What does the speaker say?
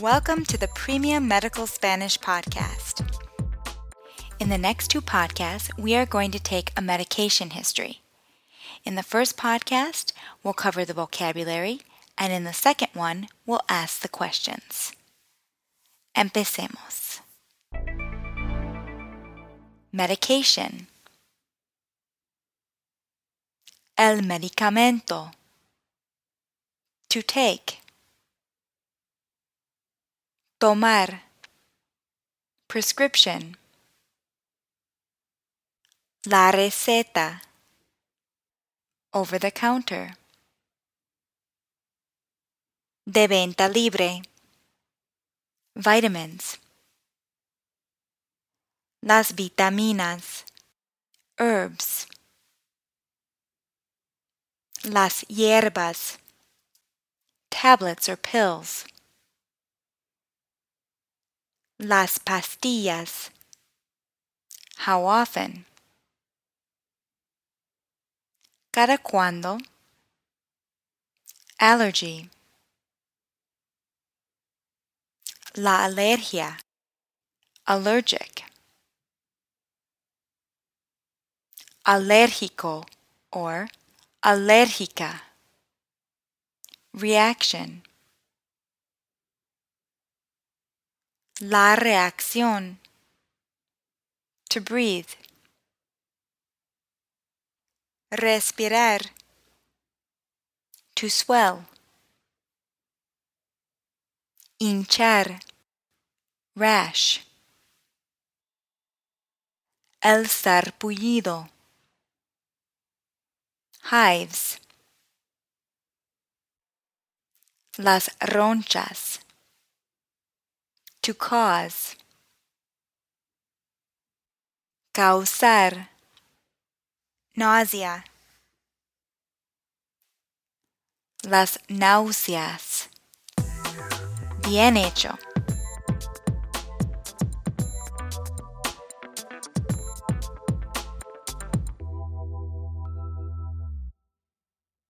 Welcome to the Premium Medical Spanish Podcast. In the next two podcasts, we are going to take a medication history. In the first podcast, we'll cover the vocabulary, and in the second one, we'll ask the questions. Empecemos. Medication. El medicamento. To take. Tomar. Prescription. La receta. Over the counter. De venta libre. Vitamins. Las vitaminas. Herbs. Las hierbas. Tablets or pills. Las pastillas. How often? Cada cuando. Allergy. La alergia. Allergic. Alérgico or alérgica. Reaction. La reacción. To breathe. Respirar. To swell. Hinchar. Rash. El sarpullido. Hives. Las ronchas. To cause. Causar. Nausea. Las náuseas. Bien hecho.